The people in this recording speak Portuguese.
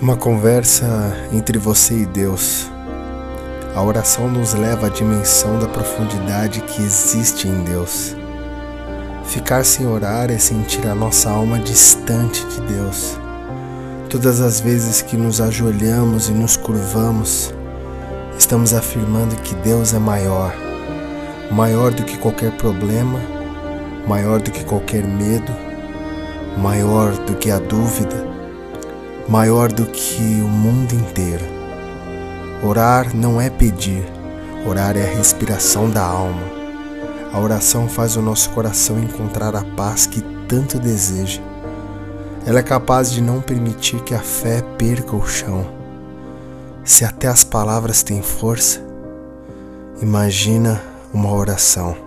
Uma conversa entre você e Deus. A oração nos leva à dimensão da profundidade que existe em Deus. Ficar sem orar é sentir a nossa alma distante de Deus. Todas as vezes que nos ajoelhamos e nos curvamos, estamos afirmando que Deus é maior, maior do que qualquer problema, maior do que qualquer medo, maior do que a dúvida maior do que o mundo inteiro. Orar não é pedir, orar é a respiração da alma. A oração faz o nosso coração encontrar a paz que tanto deseja. Ela é capaz de não permitir que a fé perca o chão. Se até as palavras têm força, imagina uma oração.